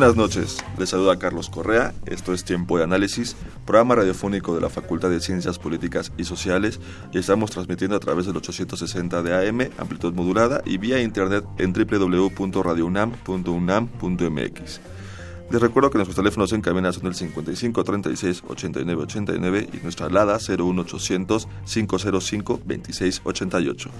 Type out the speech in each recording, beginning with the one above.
Buenas noches, les saluda Carlos Correa, esto es Tiempo de Análisis, programa radiofónico de la Facultad de Ciencias Políticas y Sociales estamos transmitiendo a través del 860 de AM, amplitud modulada y vía internet en www.radiounam.unam.mx. Les recuerdo que nuestros teléfonos en cabina son el 55 36 89 89 y nuestra alada 01800 505 26 88.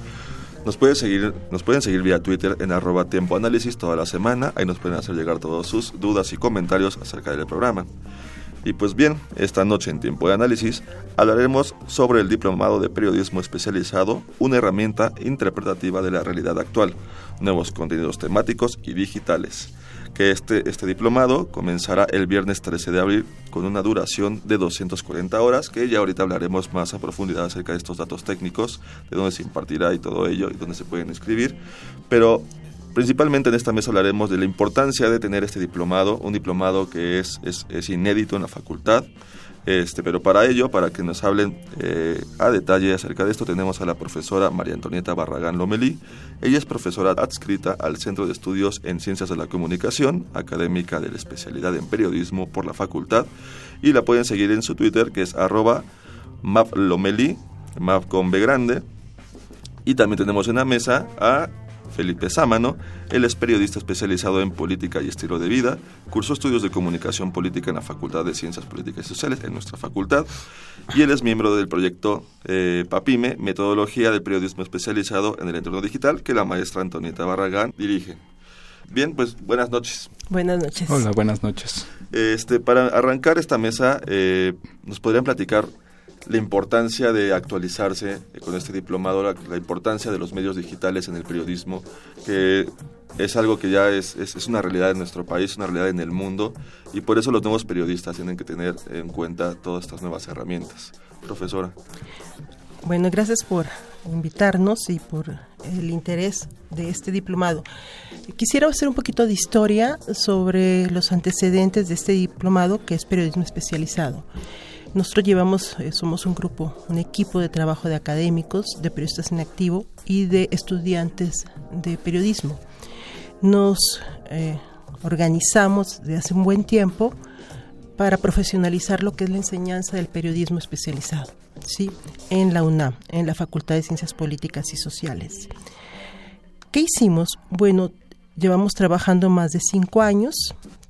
Nos, puede seguir, nos pueden seguir vía Twitter en arroba tiempo toda la semana. Ahí nos pueden hacer llegar todas sus dudas y comentarios acerca del programa. Y pues bien, esta noche en Tiempo de Análisis hablaremos sobre el Diplomado de Periodismo Especializado, una herramienta interpretativa de la realidad actual, nuevos contenidos temáticos y digitales que este, este diplomado comenzará el viernes 13 de abril con una duración de 240 horas, que ya ahorita hablaremos más a profundidad acerca de estos datos técnicos, de dónde se impartirá y todo ello, y dónde se pueden inscribir. Pero Principalmente en esta mesa hablaremos de la importancia de tener este diplomado, un diplomado que es, es, es inédito en la facultad, este, pero para ello, para que nos hablen eh, a detalle acerca de esto, tenemos a la profesora María Antonieta Barragán Lomelí. Ella es profesora adscrita al Centro de Estudios en Ciencias de la Comunicación, académica de la especialidad en periodismo por la facultad, y la pueden seguir en su Twitter, que es arroba maplomeli, map grande. Y también tenemos en la mesa a Felipe Sámano. Él es periodista especializado en política y estilo de vida. Cursó estudios de comunicación política en la Facultad de Ciencias Políticas y Sociales, en nuestra facultad. Y él es miembro del proyecto eh, PAPIME, Metodología del Periodismo Especializado en el Entorno Digital, que la maestra Antonieta Barragán dirige. Bien, pues buenas noches. Buenas noches. Hola, buenas noches. Este, para arrancar esta mesa, eh, nos podrían platicar la importancia de actualizarse con este diplomado, la, importancia de los medios digitales en el periodismo, que es algo que ya es, es, una realidad en nuestro país, una realidad en el mundo, y por eso los nuevos periodistas tienen que tener en cuenta todas estas nuevas herramientas. Profesora. Bueno, gracias por invitarnos y por el interés de este diplomado. Quisiera hacer un poquito de historia sobre los antecedentes de este diplomado, que es periodismo especializado. Nosotros llevamos, eh, somos un grupo, un equipo de trabajo de académicos, de periodistas en activo y de estudiantes de periodismo. Nos eh, organizamos desde hace un buen tiempo para profesionalizar lo que es la enseñanza del periodismo especializado, ¿sí? En la UNAM, en la Facultad de Ciencias Políticas y Sociales. ¿Qué hicimos? Bueno, llevamos trabajando más de cinco años,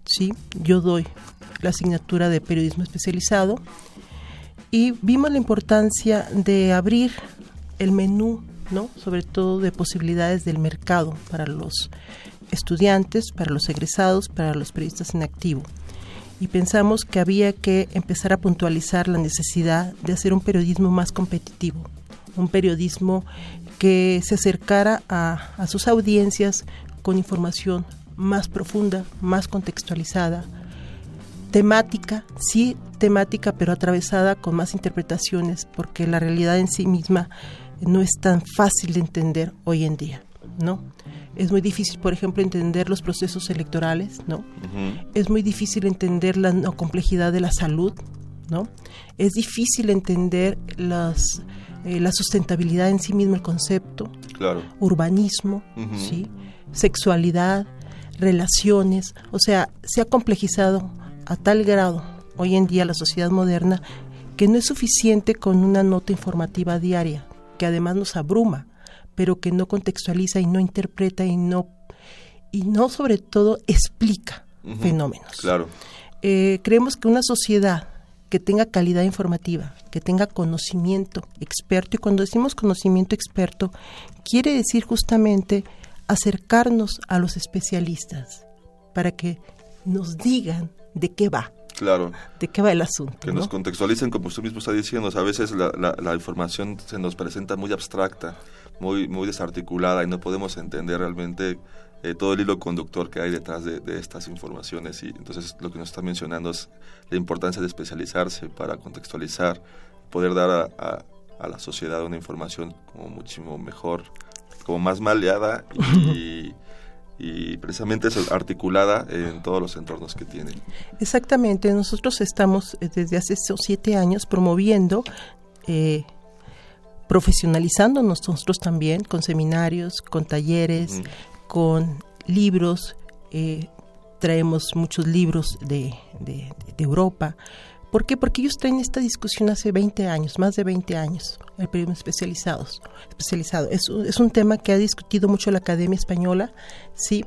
¿sí? Yo doy la asignatura de periodismo especializado y vimos la importancia de abrir el menú, ¿no? sobre todo de posibilidades del mercado para los estudiantes, para los egresados, para los periodistas en activo. Y pensamos que había que empezar a puntualizar la necesidad de hacer un periodismo más competitivo, un periodismo que se acercara a, a sus audiencias con información más profunda, más contextualizada, temática, sí temática, pero atravesada con más interpretaciones, porque la realidad en sí misma no es tan fácil de entender hoy en día, ¿no? Es muy difícil, por ejemplo, entender los procesos electorales, ¿no? Es muy difícil entender la complejidad de la salud, ¿no? Es difícil entender las, eh, la sustentabilidad en sí mismo, el concepto, claro. urbanismo, ¿sí? Sexualidad, relaciones, o sea, se ha complejizado a tal grado hoy en día la sociedad moderna que no es suficiente con una nota informativa diaria, que además nos abruma, pero que no contextualiza y no interpreta y no y no sobre todo explica fenómenos. Claro. Eh, creemos que una sociedad que tenga calidad informativa, que tenga conocimiento experto, y cuando decimos conocimiento experto, quiere decir justamente acercarnos a los especialistas para que nos digan de qué va. Claro. ¿De qué va el asunto? Que nos contextualicen, como usted mismo está diciendo, a veces la, la, información se nos presenta muy abstracta, muy, muy desarticulada y no podemos entender realmente eh, todo el hilo conductor que hay detrás de, estas informaciones. Y entonces lo que nos está mencionando es la importancia de especializarse para contextualizar, poder dar a, a, la sociedad una información como muchísimo mejor, como más maleada y y precisamente es articulada en todos los entornos que tienen. Exactamente, nosotros estamos eh, desde hace siete años promoviendo, eh, profesionalizando nosotros también con seminarios, con talleres, con libros, eh, traemos muchos libros de, de, de Europa, ¿Por qué? Porque ellos traen esta discusión hace 20 años, más de 20 años, el periodismo especializados, especializado. Es, es un tema que ha discutido mucho la Academia Española, ¿sí?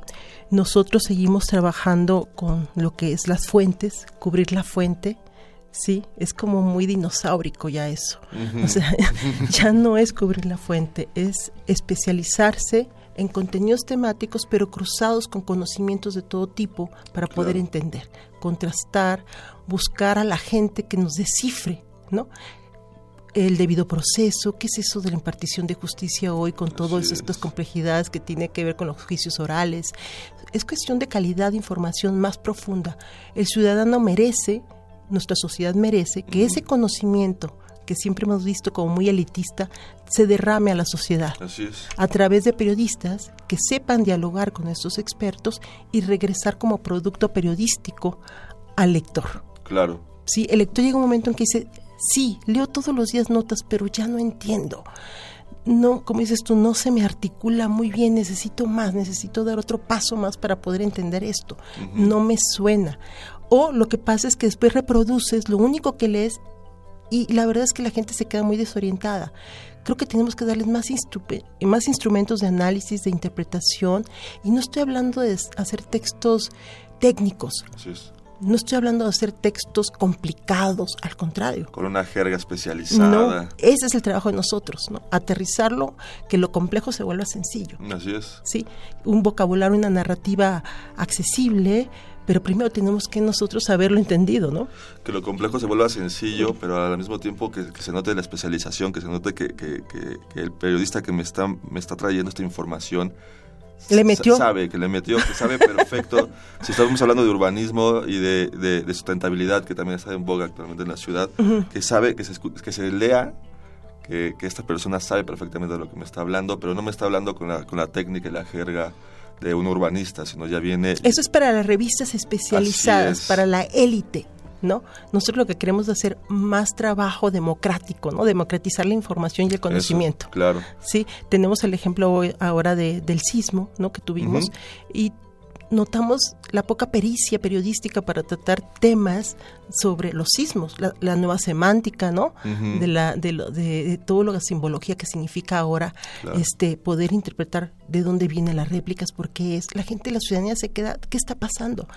Nosotros seguimos trabajando con lo que es las fuentes, cubrir la fuente, Sí, es como muy dinosaurico ya eso. O sea, ya no es cubrir la fuente, es especializarse en contenidos temáticos, pero cruzados con conocimientos de todo tipo para poder entender, contrastar, buscar a la gente que nos descifre, ¿no? El debido proceso, ¿qué es eso de la impartición de justicia hoy con todas estas complejidades que tiene que ver con los juicios orales? Es cuestión de calidad de información más profunda. El ciudadano merece, nuestra sociedad merece, que ese conocimiento que siempre hemos visto como muy elitista, se derrame a la sociedad. A través de periodistas que sepan dialogar con estos expertos y regresar como producto periodístico al lector. Claro. Sí, el lector llega un momento en que dice, sí, leo todos los días notas, pero ya no entiendo. No, como dices tú, no se me articula muy bien, necesito más, necesito dar otro paso más para poder entender esto. No me suena. O lo que pasa es que después reproduces, lo único que lees y la verdad es que la gente se queda muy desorientada. Creo que tenemos que darles más, más instrumentos de análisis, de interpretación, y no estoy hablando de hacer textos técnicos. No estoy hablando de hacer textos complicados, al contrario. Con una jerga especializada. No, ese es el trabajo de nosotros, ¿no? Aterrizarlo, que lo complejo se vuelva sencillo. Así es. Sí, un vocabulario, una narrativa accesible, pero primero tenemos que nosotros haberlo entendido, ¿no? Que lo complejo se vuelva sencillo, pero al mismo tiempo que, se note la especialización, que se note que, que, el periodista que me está, me está trayendo esta información le metió. Sabe, que le metió, que sabe perfecto. si estamos hablando de urbanismo y de, de, sustentabilidad, que también está en boga actualmente en la ciudad, que sabe, que se, que se lea, que, que, esta persona sabe perfectamente de lo que me está hablando, pero no me está hablando con la, con la técnica y la jerga de un urbanista, sino ya viene... Eso es para las revistas especializadas, para la élite. ¿no? Nosotros lo que queremos es hacer más trabajo democrático, ¿no? Democratizar la información y el conocimiento. claro. Sí, tenemos el ejemplo ahora de, del sismo, ¿no? Que tuvimos y notamos la poca pericia periodística para tratar temas sobre los sismos, la, nueva semántica, ¿no? De la de, lo, de, todo lo la simbología que significa ahora este poder interpretar de dónde vienen las réplicas, por qué es. La gente, la ciudadanía se queda, ¿qué está pasando?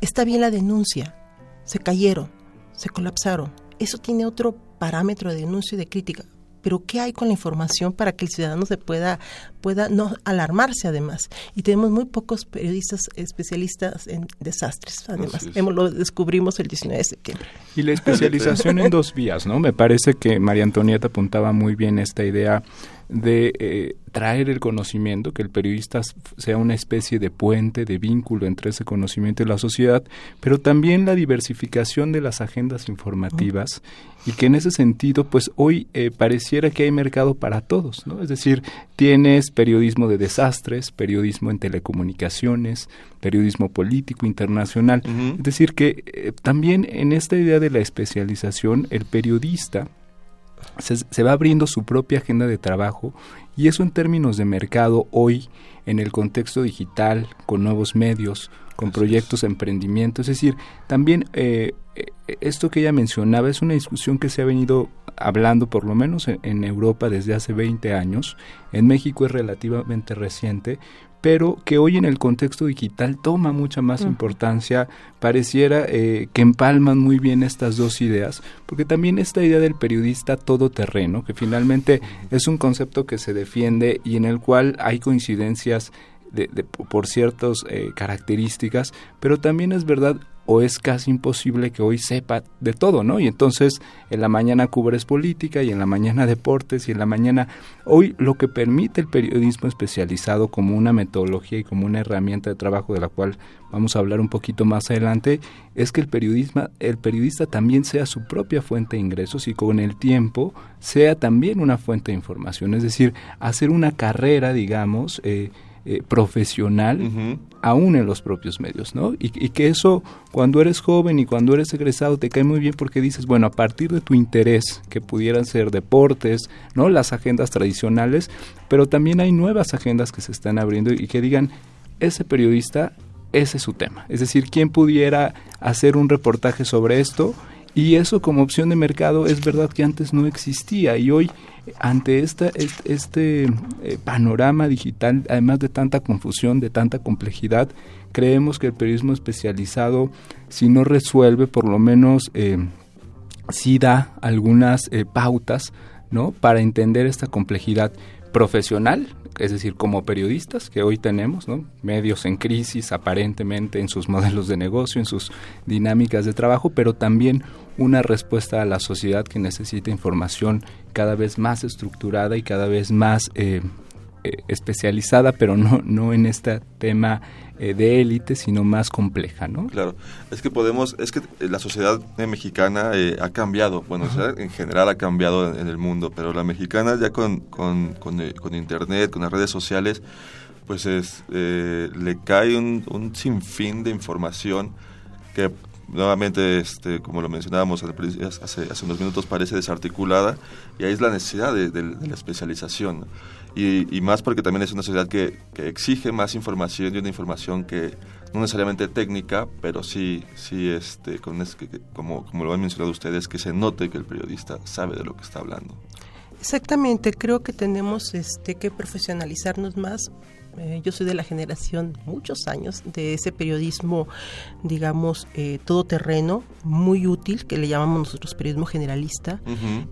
Está bien la denuncia, se cayeron, se colapsaron. Eso tiene otro parámetro de denuncia y de crítica. Pero ¿qué hay con la información para que el ciudadano se pueda, pueda no alarmarse además? Y tenemos muy pocos periodistas especialistas en desastres, además. Hemos, lo descubrimos el 19 de septiembre. Y la especialización en dos vías, ¿no? Me parece que María Antonieta apuntaba muy bien esta idea de eh, traer el conocimiento, que el periodista sea una especie de puente, de vínculo entre ese conocimiento y la sociedad, pero también la diversificación de las agendas informativas y que en ese sentido, pues hoy eh, pareciera que hay mercado para todos, ¿no? Es decir, tienes periodismo de desastres, periodismo en telecomunicaciones, periodismo político internacional, es decir, que eh, también en esta idea de la especialización, el periodista se, va abriendo su propia agenda de trabajo y eso en términos de mercado hoy en el contexto digital, con nuevos medios, con proyectos de emprendimiento. Es decir, también eh, eh, esto que ella mencionaba es una discusión que se ha venido hablando por lo menos en, Europa desde hace 20 años. En México es relativamente reciente, pero que hoy en el contexto digital toma mucha más importancia, pareciera eh, que empalman muy bien estas dos ideas, porque también esta idea del periodista todoterreno, que finalmente es un concepto que se defiende y en el cual hay coincidencias de, por ciertas eh, características, pero también es verdad o es casi imposible que hoy sepa de todo, ¿no? Y entonces en la mañana cubres política y en la mañana deportes y en la mañana hoy lo que permite el periodismo especializado como una metodología y como una herramienta de trabajo de la cual vamos a hablar un poquito más adelante es que el periodismo el periodista también sea su propia fuente de ingresos y con el tiempo sea también una fuente de información, es decir, hacer una carrera, digamos, eh, eh, profesional aún en los propios medios, ¿no? Y, que eso cuando eres joven y cuando eres egresado te cae muy bien porque dices, bueno, a partir de tu interés, que pudieran ser deportes, ¿no? Las agendas tradicionales, pero también hay nuevas agendas que se están abriendo y que digan, ese periodista, ese es su tema. Es decir, ¿quién pudiera hacer un reportaje sobre esto? Y eso como opción de mercado es verdad que antes no existía y hoy ante este, eh, panorama digital, además de tanta confusión, de tanta complejidad, creemos que el periodismo especializado, si no resuelve, por lo menos eh, sí da algunas eh, pautas ¿no? para entender esta complejidad profesional, es decir, como periodistas que hoy tenemos, ¿no? medios en crisis aparentemente en sus modelos de negocio, en sus dinámicas de trabajo, pero también una respuesta a la sociedad que necesita información cada vez más estructurada y cada vez más eh, eh, especializada, pero no, no en este tema eh, de élite, sino más compleja, ¿no? Claro, es que podemos, es que la sociedad mexicana ha cambiado, bueno, en general ha cambiado en, el mundo, pero la mexicana ya con, con, con, internet, con las redes sociales, pues es, le cae un, un sinfín de información que nuevamente, este, como lo mencionábamos hace, hace unos minutos, parece desarticulada y ahí es la necesidad de, la especialización. Y, más porque también es una sociedad que, exige más información y una información que no necesariamente técnica, pero sí, sí este, con, como, como lo han mencionado ustedes, que se note que el periodista sabe de lo que está hablando. Exactamente, creo que tenemos este, que profesionalizarnos más eh, yo soy de la generación, muchos años, de ese periodismo, digamos, eh, todoterreno, muy útil, que le llamamos nosotros periodismo generalista.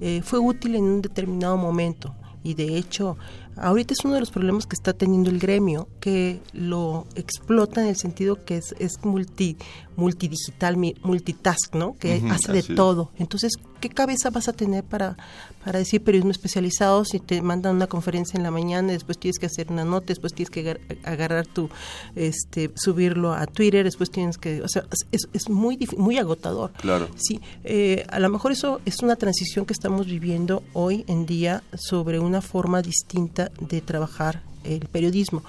Eh, fue útil en un determinado momento y de hecho ahorita es uno de los problemas que está teniendo el gremio, que lo explota en el sentido que es, es multi, multidigital, multitask, ¿no? Que hace de todo. Entonces, ¿qué cabeza vas a tener para, para decir periodismo especializado si te mandan una conferencia en la mañana, después tienes que hacer una nota, después tienes que agarrar tu, este, subirlo a Twitter, después tienes que, o sea, es, es muy, muy agotador. Claro. Sí, eh, a lo mejor eso es una transición que estamos viviendo hoy en día sobre una forma distinta de trabajar el periodismo.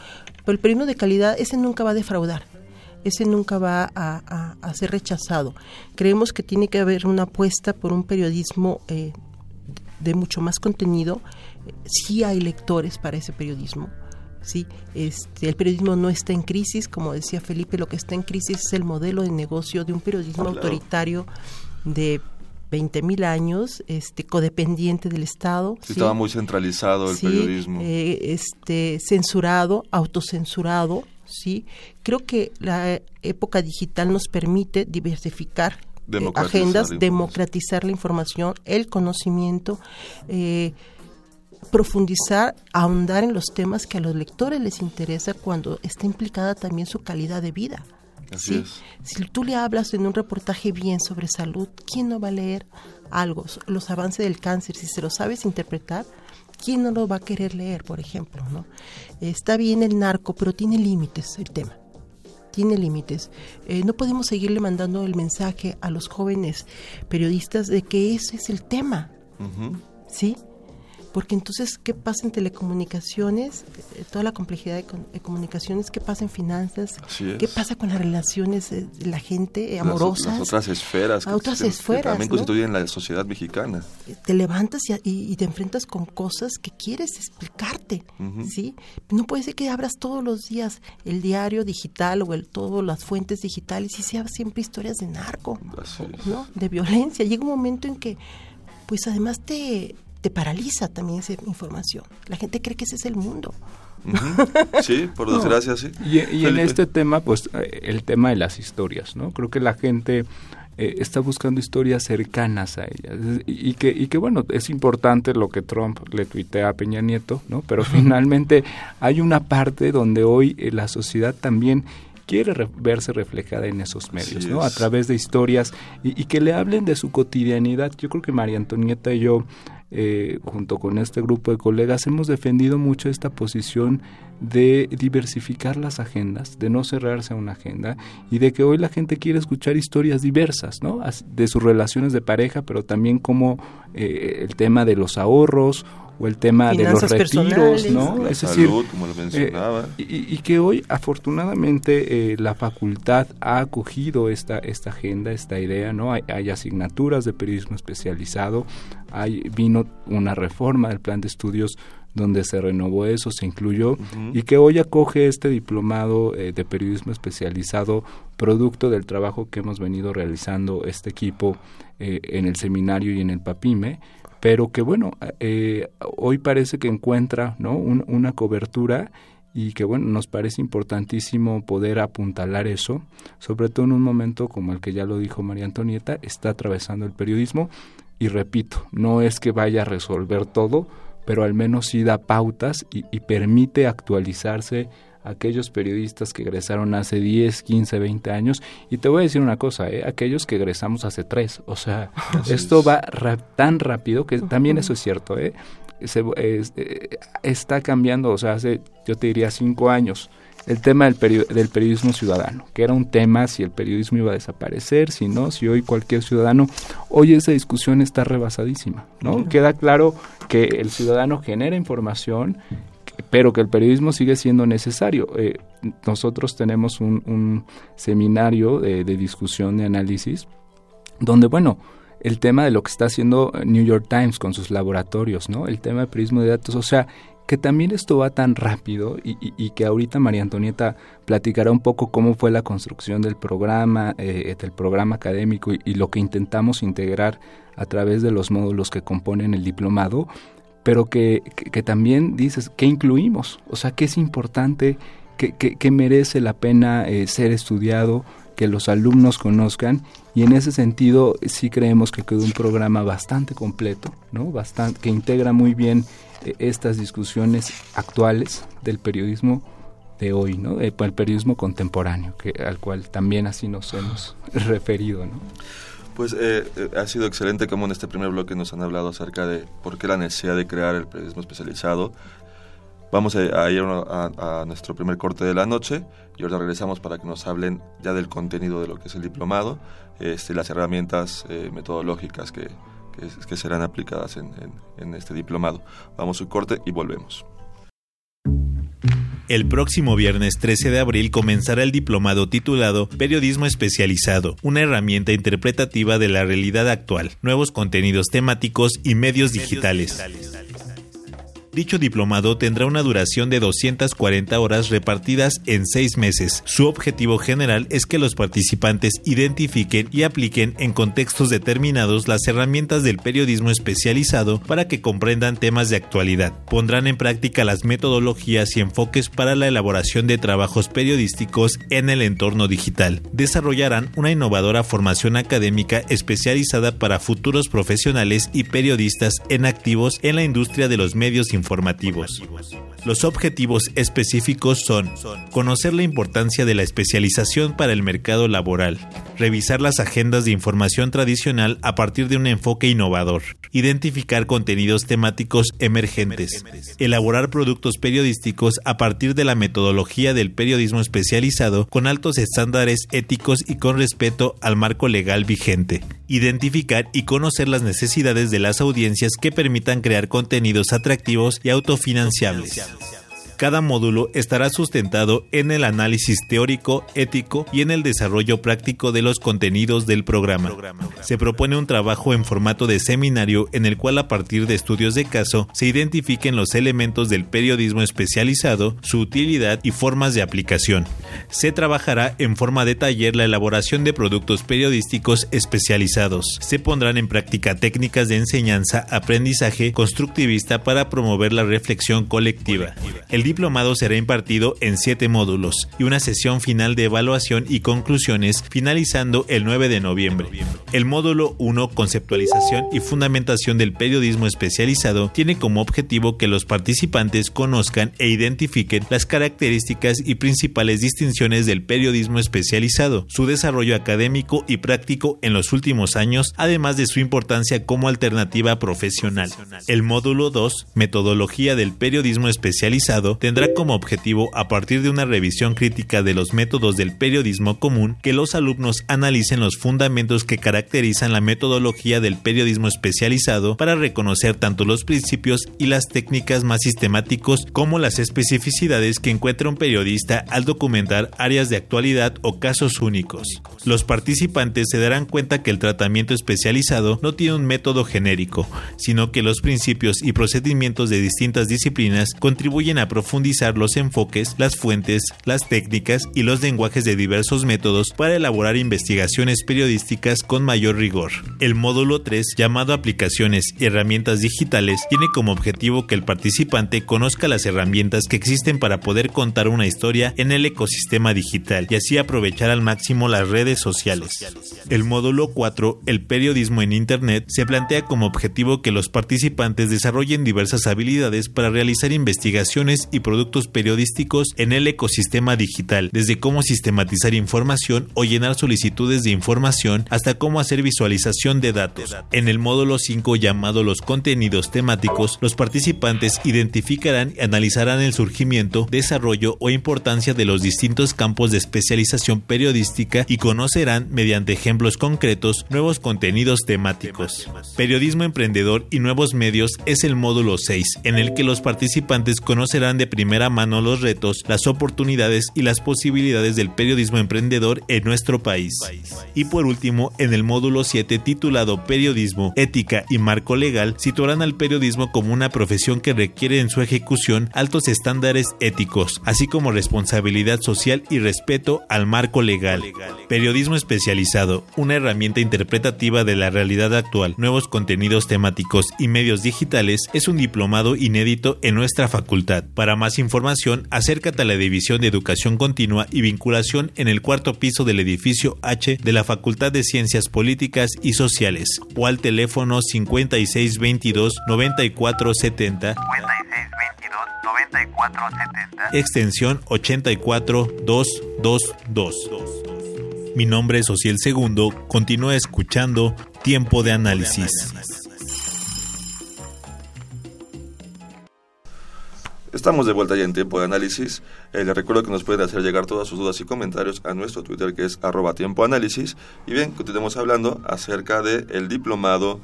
Pero el periodismo de calidad, ese nunca va a defraudar ese nunca va a, ser rechazado. Creemos que tiene que haber una apuesta por un periodismo eh, de mucho más contenido. Sí hay lectores para ese periodismo. Sí, este, el periodismo no está en crisis, como decía Felipe, lo que está en crisis es el modelo de negocio de un periodismo autoritario de 20 mil años, este, codependiente del Estado. Estaba muy centralizado el periodismo. Eh, este, censurado, autocensurado, ¿sí? Creo que la época digital nos permite diversificar eh, agendas, democratizar la información, el conocimiento, eh, profundizar, ahondar en los temas que a los lectores les interesa cuando está implicada también su calidad de vida. Si tú le hablas en un reportaje bien sobre salud, ¿quién no va a leer algo? Los avances del cáncer, si se lo sabes interpretar, ¿quién no lo va a querer leer, por ejemplo? ¿no? Está bien el narco, pero tiene límites el tema. Tiene límites. Eh, no podemos seguirle mandando el mensaje a los jóvenes periodistas de que ese es el tema. ¿Sí? Porque entonces, ¿qué pasa en telecomunicaciones? Eh, toda la complejidad de, comunicaciones, ¿qué pasa en finanzas? ¿Qué pasa con las relaciones de la gente amorosas? Las, otras esferas. A otras esferas. también constituyen la sociedad mexicana. Eh, te levantas y, te enfrentas con cosas que quieres explicarte, ¿sí? No puede ser que abras todos los días el diario digital o el todas las fuentes digitales y sea siempre historias de narco, ¿no? De violencia. Llega un momento en que, pues además te te paraliza también esa información. La gente cree que ese es el mundo. Sí, por desgracia, sí. Y, en este tema, pues eh, el tema de las historias, ¿no? Creo que la gente eh, está buscando historias cercanas a ellas. Y que, y que, bueno, es importante lo que Trump le tuitea a Peña Nieto, ¿no? Pero finalmente hay una parte donde hoy eh, la sociedad también quiere verse reflejada en esos medios, ¿no? A través de historias y, y, que le hablen de su cotidianidad. Yo creo que María Antonieta y yo eh, junto con este grupo de colegas, hemos defendido mucho esta posición de diversificar las agendas, de no cerrarse a una agenda y de que hoy la gente quiere escuchar historias diversas, ¿no? De sus relaciones de pareja, pero también como eh, el tema de los ahorros o el tema de los retiros, ¿no? es decir, como lo mencionaba. Eh, y, que hoy afortunadamente la facultad ha acogido esta esta agenda, esta idea, ¿no? Hay, hay asignaturas de periodismo especializado, hay, vino una reforma del plan de estudios donde se renovó eso, se incluyó y que hoy acoge este diplomado eh, de periodismo especializado, producto del trabajo que hemos venido realizando este equipo eh, en el seminario y en el PAPIME, pero que bueno, eh, hoy parece que encuentra ¿no? una cobertura y que bueno, nos parece importantísimo poder apuntalar eso, sobre todo en un momento como el que ya lo dijo María Antonieta, está atravesando el periodismo y repito, no es que vaya a resolver todo, pero al menos sí da pautas y, permite actualizarse aquellos periodistas que egresaron hace 10, 15, 20 años. Y te voy a decir una cosa, ¿eh? aquellos que egresamos hace 3. O sea, esto va tan rápido que también eso es cierto. ¿eh? Se, eh, está cambiando, o sea, hace, yo te diría, 5 años el tema del, del, periodismo ciudadano, que era un tema si el periodismo iba a desaparecer, si no, si hoy cualquier ciudadano, hoy esa discusión está rebasadísima, ¿no? Queda claro que el ciudadano genera información, pero que el periodismo sigue siendo necesario. Eh, nosotros tenemos un, seminario de, discusión, de análisis, donde, bueno, el tema de lo que está haciendo New York Times con sus laboratorios, ¿no? El tema de periodismo de datos, o sea, que también esto va tan rápido y, que ahorita María Antonieta platicará un poco cómo fue la construcción del programa, eh, del programa académico y, lo que intentamos integrar a través de los módulos que componen el diplomado, pero que, también dices, ¿qué incluimos? O sea, ¿qué es importante? ¿Qué, merece la pena eh, ser estudiado? Que los alumnos conozcan y en ese sentido sí creemos que quedó un programa bastante completo, ¿no? Bastante, que integra muy bien eh, estas discusiones actuales del periodismo de hoy, ¿no? El, periodismo contemporáneo, que al cual también así nos hemos referido, ¿no? Pues eh, eh, ha sido excelente como en este primer bloque nos han hablado acerca de por qué la necesidad de crear el periodismo especializado. Vamos a, ir a, nuestro primer corte de la noche y ahora regresamos para que nos hablen ya del contenido de lo que es el diplomado, este, las herramientas eh, metodológicas que, que, serán aplicadas en, en este diplomado. Vamos a un corte y volvemos. El próximo viernes 13 de abril comenzará el diplomado titulado Periodismo Especializado, una herramienta interpretativa de la realidad actual, nuevos contenidos temáticos y medios digitales. Dicho diplomado tendrá una duración de 240 horas repartidas en seis meses. Su objetivo general es que los participantes identifiquen y apliquen en contextos determinados las herramientas del periodismo especializado para que comprendan temas de actualidad. Pondrán en práctica las metodologías y enfoques para la elaboración de trabajos periodísticos en el entorno digital. Desarrollarán una innovadora formación académica especializada para futuros profesionales y periodistas en activos en la industria de los medios informativos informativos. Los objetivos específicos son conocer la importancia de la especialización para el mercado laboral, revisar las agendas de información tradicional a partir de un enfoque innovador, identificar contenidos temáticos emergentes, elaborar productos periodísticos a partir de la metodología del periodismo especializado con altos estándares éticos y con respeto al marco legal vigente, identificar y conocer las necesidades de las audiencias que permitan crear contenidos atractivos y autofinanciables. Gracias. Cada módulo estará sustentado en el análisis teórico, ético y en el desarrollo práctico de los contenidos del programa. Se propone un trabajo en formato de seminario en el cual a partir de estudios de caso se identifiquen los elementos del periodismo especializado, su utilidad y formas de aplicación. Se trabajará en forma de taller la elaboración de productos periodísticos especializados. Se pondrán en práctica técnicas de enseñanza, aprendizaje constructivista para promover la reflexión colectiva. Diplomado será impartido en siete módulos y una sesión final de evaluación y conclusiones finalizando el 9 de noviembre. El módulo 1, conceptualización y fundamentación del periodismo especializado, tiene como objetivo que los participantes conozcan e identifiquen las características y principales distinciones del periodismo especializado, su desarrollo académico y práctico en los últimos años, además de su importancia como alternativa profesional. El módulo 2, metodología del periodismo especializado, tendrá como objetivo, a partir de una revisión crítica de los métodos del periodismo común, que los alumnos analicen los fundamentos que caracterizan la metodología del periodismo especializado para reconocer tanto los principios y las técnicas más sistemáticos como las especificidades que encuentra un periodista al documentar áreas de actualidad o casos únicos. Los participantes se darán cuenta que el tratamiento especializado no tiene un método genérico, sino que los principios y procedimientos de distintas disciplinas contribuyen a profundizar los enfoques, las fuentes, las técnicas y los lenguajes de diversos métodos para elaborar investigaciones periodísticas con mayor rigor. El módulo 3, llamado Aplicaciones y Herramientas Digitales, tiene como objetivo que el participante conozca las herramientas que existen para poder contar una historia en el ecosistema digital y así aprovechar al máximo las redes sociales. El módulo 4, el periodismo en Internet, se plantea como objetivo que los participantes desarrollen diversas habilidades para realizar investigaciones y productos periodísticos en el ecosistema digital, desde cómo sistematizar información o llenar solicitudes de información hasta cómo hacer visualización de datos. En el módulo 5 llamado los contenidos temáticos, los participantes identificarán y analizarán el surgimiento, desarrollo o importancia de los distintos campos de especialización periodística y conocerán mediante ejemplos concretos nuevos contenidos temáticos. Periodismo emprendedor y nuevos medios es el módulo 6, en el que los participantes conocerán de primera mano los retos, las oportunidades y las posibilidades del periodismo emprendedor en nuestro país. Y por último, en el módulo 7 titulado Periodismo, Ética y Marco Legal, situarán al periodismo como una profesión que requiere en su ejecución altos estándares éticos, así como responsabilidad social y respeto al marco legal. Periodismo especializado, una herramienta interpretativa de la realidad actual, nuevos contenidos temáticos y medios digitales, es un diplomado inédito en nuestra facultad. Para más información, acércate a la División de Educación Continua y Vinculación en el cuarto piso del edificio H de la Facultad de Ciencias Políticas y Sociales o al teléfono 5622 9470 extensión 84222. Mi nombre es Ociel Segundo, continúa escuchando Tiempo de Análisis. Estamos de vuelta ya en tiempo de análisis. Eh, les recuerdo que nos pueden hacer llegar todas sus dudas y comentarios a nuestro Twitter que es arroba tiempo análisis. Y bien, continuemos hablando acerca del diplomado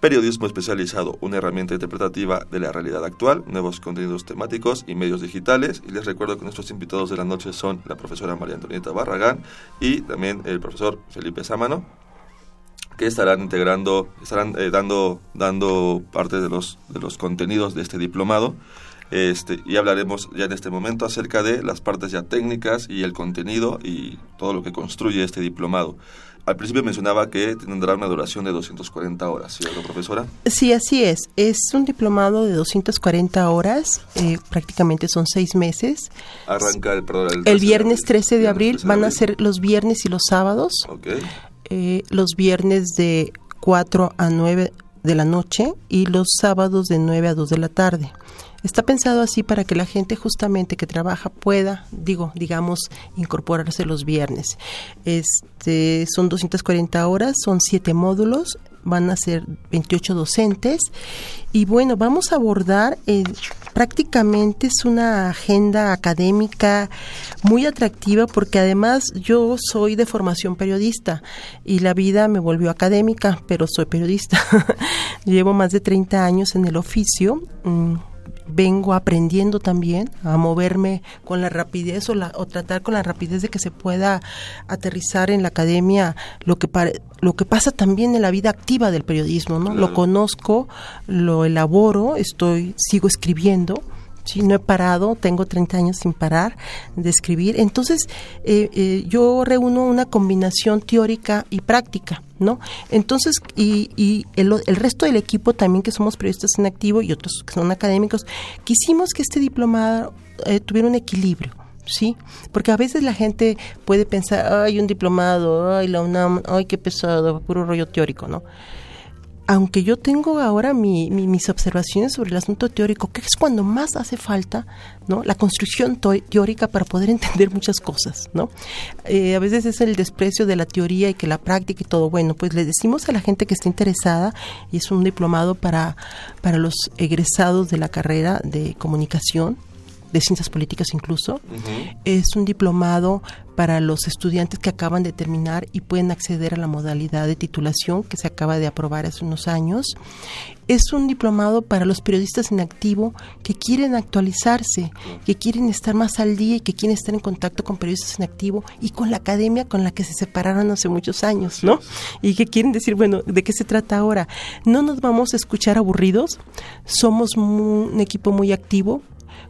Periodismo especializado, una herramienta interpretativa de la realidad actual, nuevos contenidos temáticos y medios digitales. Y les recuerdo que nuestros invitados de la noche son la profesora María Antonieta Barragán y también el profesor Felipe Sámano, que estarán integrando, estarán eh, dando, dando parte de los, de los contenidos de este diplomado. Este, y hablaremos ya en este momento acerca de las partes ya técnicas y el contenido y todo lo que construye este diplomado. Al principio mencionaba que tendrá una duración de 240 horas, ¿cierto, profesora? Sí, así es. Es un diplomado de 240 horas, eh, prácticamente son seis meses. Arranca el, perdón, el, viernes 13 de abril, van a ser los viernes y los sábados. Okay. Eh, los viernes de 4 a 9 de la noche y los sábados de 9 a 2 de la tarde. Está pensado así para que la gente justamente que trabaja pueda, digo, digamos, incorporarse los viernes. Este, son 240 horas, son siete módulos, van a ser 28 docentes y bueno, vamos a abordar eh, prácticamente es una agenda académica muy atractiva porque además yo soy de formación periodista y la vida me volvió académica, pero soy periodista. Llevo más de 30 años en el oficio. Mm, vengo aprendiendo también a moverme con la rapidez o, la, o tratar con la rapidez de que se pueda aterrizar en la academia lo que lo que pasa también en la vida activa del periodismo, ¿no? Lo conozco, lo elaboro, estoy sigo escribiendo Sí, no he parado, tengo 30 años sin parar de escribir. Entonces, eh, eh, yo reúno una combinación teórica y práctica, ¿no? Entonces, y, y el, el, resto del equipo también que somos periodistas en activo y otros que son académicos, quisimos que este diplomado eh, tuviera un equilibrio. ¿sí? Porque a veces la gente puede pensar, ay, un diplomado, ay, la UNAM, ay, qué pesado, puro rollo teórico, ¿no? Aunque yo tengo ahora mi, mis observaciones sobre el asunto teórico, que es cuando más hace falta ¿no? la construcción teórica para poder entender muchas cosas. ¿no? Eh, a veces es el desprecio de la teoría y que la práctica y todo. Bueno, pues le decimos a la gente que está interesada, y es un diplomado para, para los egresados de la carrera de comunicación, de ciencias políticas incluso. Es un diplomado para los estudiantes que acaban de terminar y pueden acceder a la modalidad de titulación que se acaba de aprobar hace unos años. Es un diplomado para los periodistas en activo que quieren actualizarse, que quieren estar más al día y que quieren estar en contacto con periodistas en activo y con la academia con la que se separaron hace muchos años, ¿no? Y que quieren decir, bueno, ¿de qué se trata ahora? No nos vamos a escuchar aburridos, somos un equipo muy activo,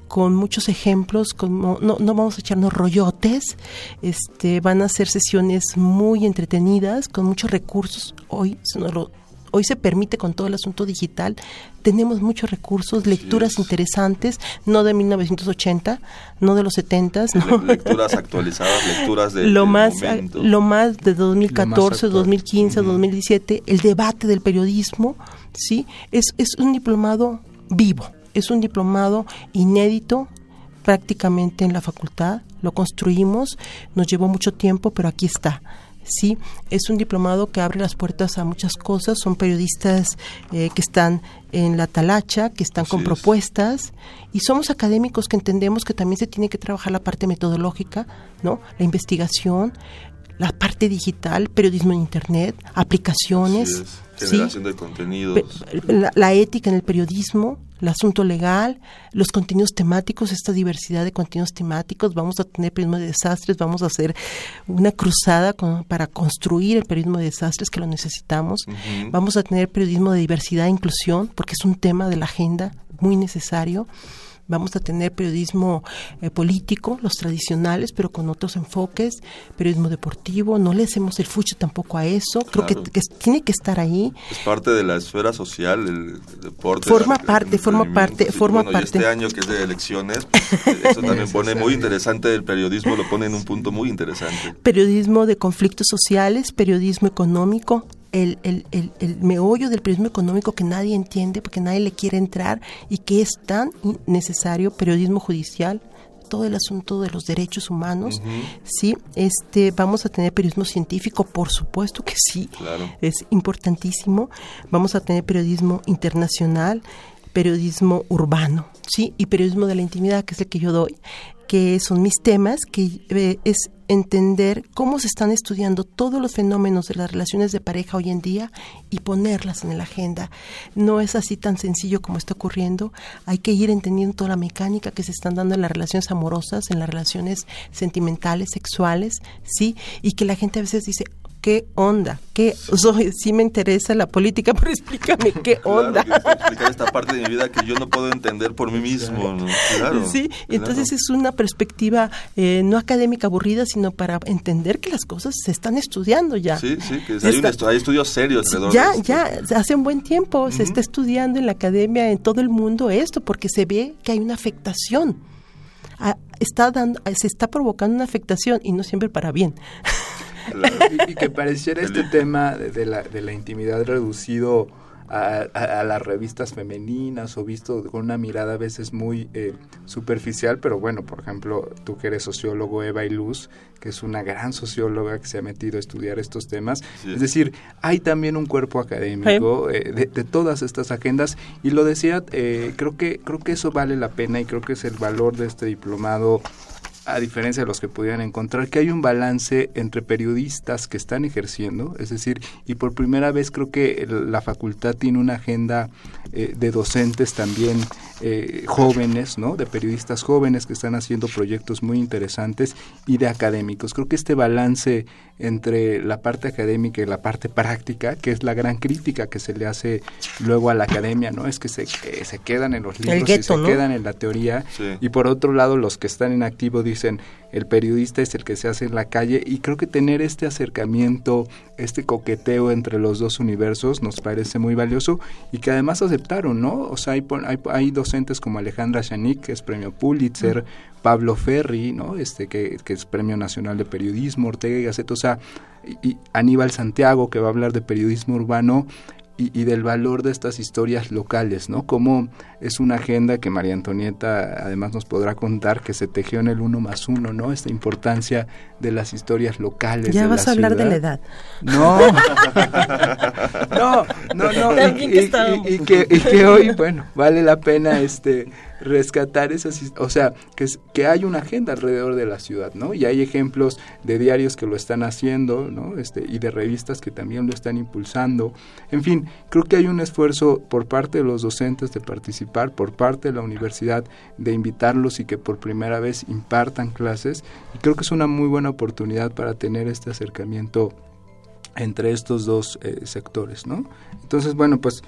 con muchos ejemplos, como no, no vamos a echarnos rollotes, este, van a ser sesiones muy entretenidas, con muchos recursos. Hoy hoy se permite con todo el asunto digital, tenemos muchos recursos, lecturas interesantes, no de 1980, no de los 70, ¿no? lecturas actualizadas, lecturas de lo más lo más de 2014, 2015, 2017, el debate del periodismo, ¿sí? Es es un diplomado vivo es un diplomado inédito prácticamente en la facultad, lo construimos, nos llevó mucho tiempo, pero aquí está. Sí, es un diplomado que abre las puertas a muchas cosas. Son periodistas eh, que están en la talacha, que están con propuestas, y somos académicos que entendemos que también se tiene que trabajar la parte metodológica, ¿no? La investigación, la parte digital, periodismo en Internet, aplicaciones. Generación de contenidos. La, ética en el periodismo, el asunto legal, los contenidos temáticos, esta diversidad de contenidos temáticos. Vamos a tener periodismo de desastres, vamos a hacer una cruzada para construir el periodismo de desastres que lo necesitamos. Vamos a tener periodismo de diversidad e inclusión, porque es un tema de la agenda muy necesario vamos a tener periodismo eh, político, los tradicionales, pero con otros enfoques, periodismo deportivo, no le hacemos el fucho tampoco a eso, creo que, tiene que estar ahí. Es parte de la esfera social, el, deporte. Forma parte, forma parte, forma parte. este año que es de elecciones, eso también pone muy interesante, el periodismo lo pone en un punto muy interesante. Periodismo de conflictos sociales, periodismo económico, el, el, el, el, meollo del periodismo económico que nadie entiende porque nadie le quiere entrar y que es tan necesario, periodismo judicial, todo el asunto de los derechos humanos, sí, este, vamos a tener periodismo científico, por supuesto que sí, es importantísimo, vamos a tener periodismo internacional, periodismo urbano, sí, y periodismo de la intimidad, que es el que yo doy, que son mis temas, que eh, es entender cómo se están estudiando todos los fenómenos de las relaciones de pareja hoy en día y ponerlas en la agenda. No es así tan sencillo como está ocurriendo. Hay que ir entendiendo toda la mecánica que se están dando en las relaciones amorosas, en las relaciones sentimentales, sexuales, ¿sí? Y que la gente a veces dice, ¿qué onda? ¿Qué? sí me interesa la política, pero explícame qué onda. Claro, explicar esta parte de mi vida que yo no puedo entender por mí mismo. Claro, sí, entonces es una perspectiva eh, no académica aburrida, sino para entender que las cosas se están estudiando ya. Sí, sí, que hay, hay, estudios serios alrededor Ya, ya, hace un buen tiempo se está estudiando en la academia, en todo el mundo esto, porque se ve que hay una afectación. Ah, está dando, se está provocando una afectación y no siempre para bien. Y, que pareciera este tema de, la, de la intimidad reducido a, las revistas femeninas o visto con una mirada a veces muy eh, superficial, pero bueno, por ejemplo, tú que eres sociólogo, Eva y Luz, que es una gran socióloga que se ha metido a estudiar estos temas. Es decir, hay también un cuerpo académico eh, de, todas estas agendas. Y lo decía, eh, creo que creo que eso vale la pena y creo que es el valor de este diplomado a diferencia de los que pudieran encontrar, que hay un balance entre periodistas que están ejerciendo, es decir, y por primera vez creo que la facultad tiene una agenda eh, de docentes también eh, jóvenes, ¿no? De periodistas jóvenes que están haciendo proyectos muy interesantes y de académicos. Creo que este balance entre la parte académica y la parte práctica, que es la gran crítica que se le hace luego a la academia, ¿no? Es que se, se quedan en los libros y se quedan en la teoría. Y por otro lado, los que están en activo dicen, el periodista es el que se hace en la calle y creo que tener este acercamiento, este coqueteo entre los dos universos nos parece muy valioso y que además aceptaron, ¿no? O sea, hay, hay, docentes como Alejandra Shanik, que es premio Pulitzer, Pablo Ferri, ¿no? Este, que, que, es premio nacional de periodismo, Ortega y Gasset, o sea, y Aníbal Santiago, que va a hablar de periodismo urbano, y, del valor de estas historias locales, ¿no? Como es una agenda que María Antonieta además nos podrá contar que se tejió en el uno más uno, ¿no? Esta importancia de las historias locales. Ya vas a hablar de la edad. No, no, no, no. Y, que, y que hoy, bueno, vale la pena este rescatar esas, o sea, que, que hay una agenda alrededor de la ciudad, ¿no? Y hay ejemplos de diarios que lo están haciendo, ¿no? Este, y de revistas que también lo están impulsando. En fin, creo que hay un esfuerzo por parte de los docentes de participar, por parte de la universidad de invitarlos y que por primera vez impartan clases. Y creo que es una muy buena oportunidad para tener este acercamiento entre estos dos eh, sectores, ¿no? Entonces, bueno, pues,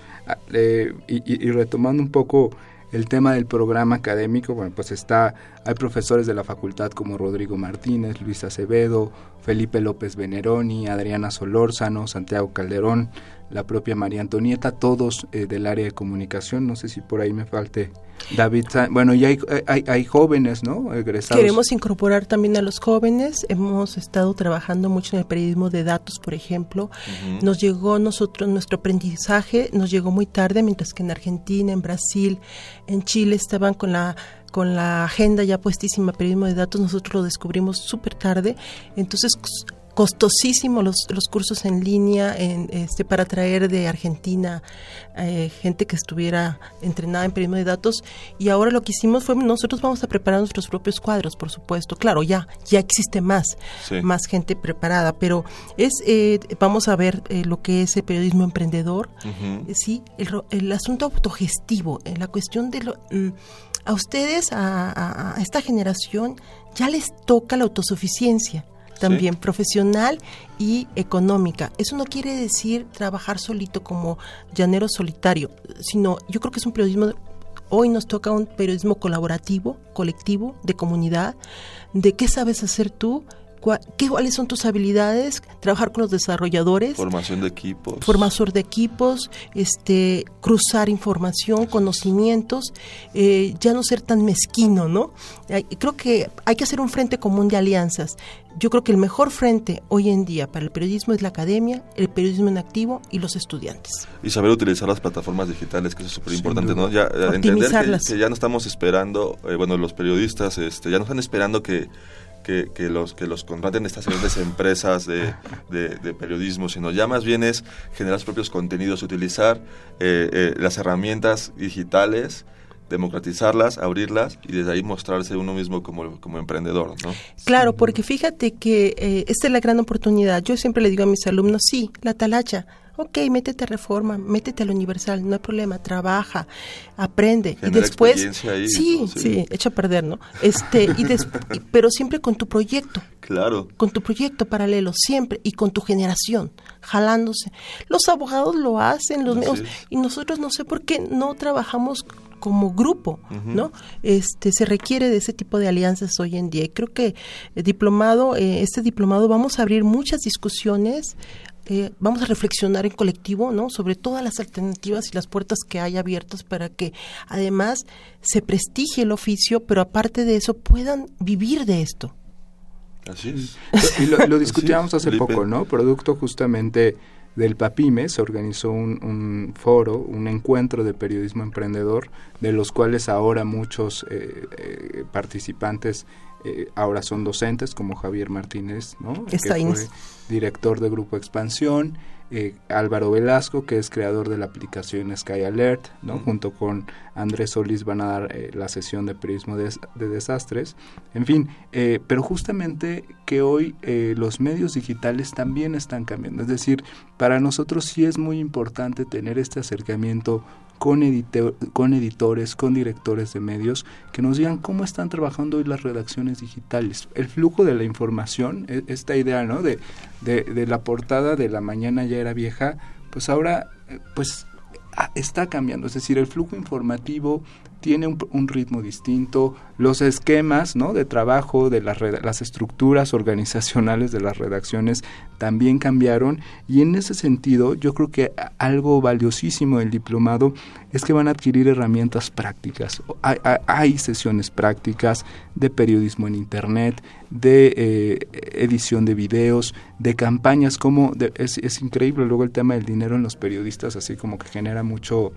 eh, y, retomando un poco el tema del programa académico, bueno, pues está, hay profesores de la facultad como Rodrigo Martínez, Luis Acevedo, Felipe López Veneroni, Adriana Solórzano, Santiago Calderón, la propia María Antonieta, todos eh, del área de comunicación, no sé si por ahí me falte David, bueno, y hay, hay, jóvenes, ¿no? Egresados. Queremos incorporar también a los jóvenes. Hemos estado trabajando mucho en el periodismo de datos, por ejemplo. Nos llegó nosotros, nuestro aprendizaje nos llegó muy tarde, mientras que en Argentina, en Brasil, en Chile estaban con la con la agenda ya puestísima periodismo de datos, nosotros lo descubrimos súper tarde. Entonces costosísimo los, los cursos en línea en, este, para traer de Argentina eh, gente que estuviera entrenada en periodismo de datos. Y ahora lo que hicimos fue nosotros vamos a preparar nuestros propios cuadros, por supuesto. Claro, ya ya existe más, más gente preparada, pero es eh, vamos a ver eh, lo que es el periodismo emprendedor, sí, el, el, asunto autogestivo, la cuestión de lo, mm, a ustedes, a, a esta generación, ya les toca la autosuficiencia también profesional y económica. Eso no quiere decir trabajar solito como llanero solitario, sino yo creo que es un periodismo Hoy nos toca un periodismo colaborativo, colectivo, de comunidad, de qué sabes hacer tú, cuáles son tus habilidades, trabajar con los desarrolladores, formación de equipos, formación de equipos, este, cruzar información, conocimientos, eh, ya no ser tan mezquino, ¿no? Creo que hay que hacer un frente común de alianzas. Yo creo que el mejor frente hoy en día para el periodismo es la academia, el periodismo en activo y los estudiantes. Y saber utilizar las plataformas digitales, que eso es súper importante, ¿no? Ya eh, entender que, ya no estamos esperando, eh, bueno, los periodistas este, ya no están esperando que que, los que los contraten estas grandes empresas de, periodismo, sino ya más bien es generar sus propios contenidos, utilizar eh, eh, las herramientas digitales democratizarlas, abrirlas y desde ahí mostrarse uno mismo como, como emprendedor, ¿no? Claro, porque fíjate que eh, esta es la gran oportunidad. Yo siempre le digo a mis alumnos, sí, la talacha, ok, métete a reforma, métete al universal, no hay problema, trabaja, aprende y después sí, sí, echa a perder, ¿no? Este y pero siempre con tu proyecto. Claro. Con tu proyecto paralelo siempre y con tu generación jalándose. Los abogados lo hacen, los medios y nosotros no sé por qué no trabajamos como grupo, ¿no? Este se requiere de ese tipo de alianzas hoy en día y creo que el diplomado, eh, este diplomado vamos a abrir muchas discusiones eh, vamos a reflexionar en colectivo, ¿no? Sobre todas las alternativas y las puertas que hay abiertas para que además se prestigie el oficio, pero aparte de eso puedan vivir de esto. Así es. Y lo, discutíamos hace poco, ¿no? Producto justamente del PAPIME se organizó un, foro, un encuentro de periodismo emprendedor, de los cuales ahora muchos eh, eh, participantes eh, ahora son docentes como Javier Martínez, ¿no? que fue director de Grupo Expansión, eh, Álvaro Velasco, que es creador de la aplicación Sky Alert, ¿no? Junto con Andrés Solís van a dar eh, la sesión de periodismo de, desastres. En fin, pero justamente que hoy los medios digitales también están cambiando. Es decir, para nosotros sí es muy importante tener este acercamiento con, editores, con directores de medios, que nos digan cómo están trabajando hoy las redacciones digitales. El flujo de la información, e, esta idea ¿no? de, de, de la portada de la mañana ya era vieja, pues ahora eh, pues ah, está cambiando, es decir, el flujo informativo tiene un, ritmo distinto, los esquemas ¿no? de trabajo, de las, las estructuras organizacionales de las redacciones también cambiaron y en ese sentido yo creo que algo valiosísimo del diplomado es que van a adquirir herramientas prácticas. Hay, sesiones prácticas de periodismo en Internet, de eh, edición de videos, de campañas, como es, es increíble luego el tema del dinero en los periodistas, así como que genera mucho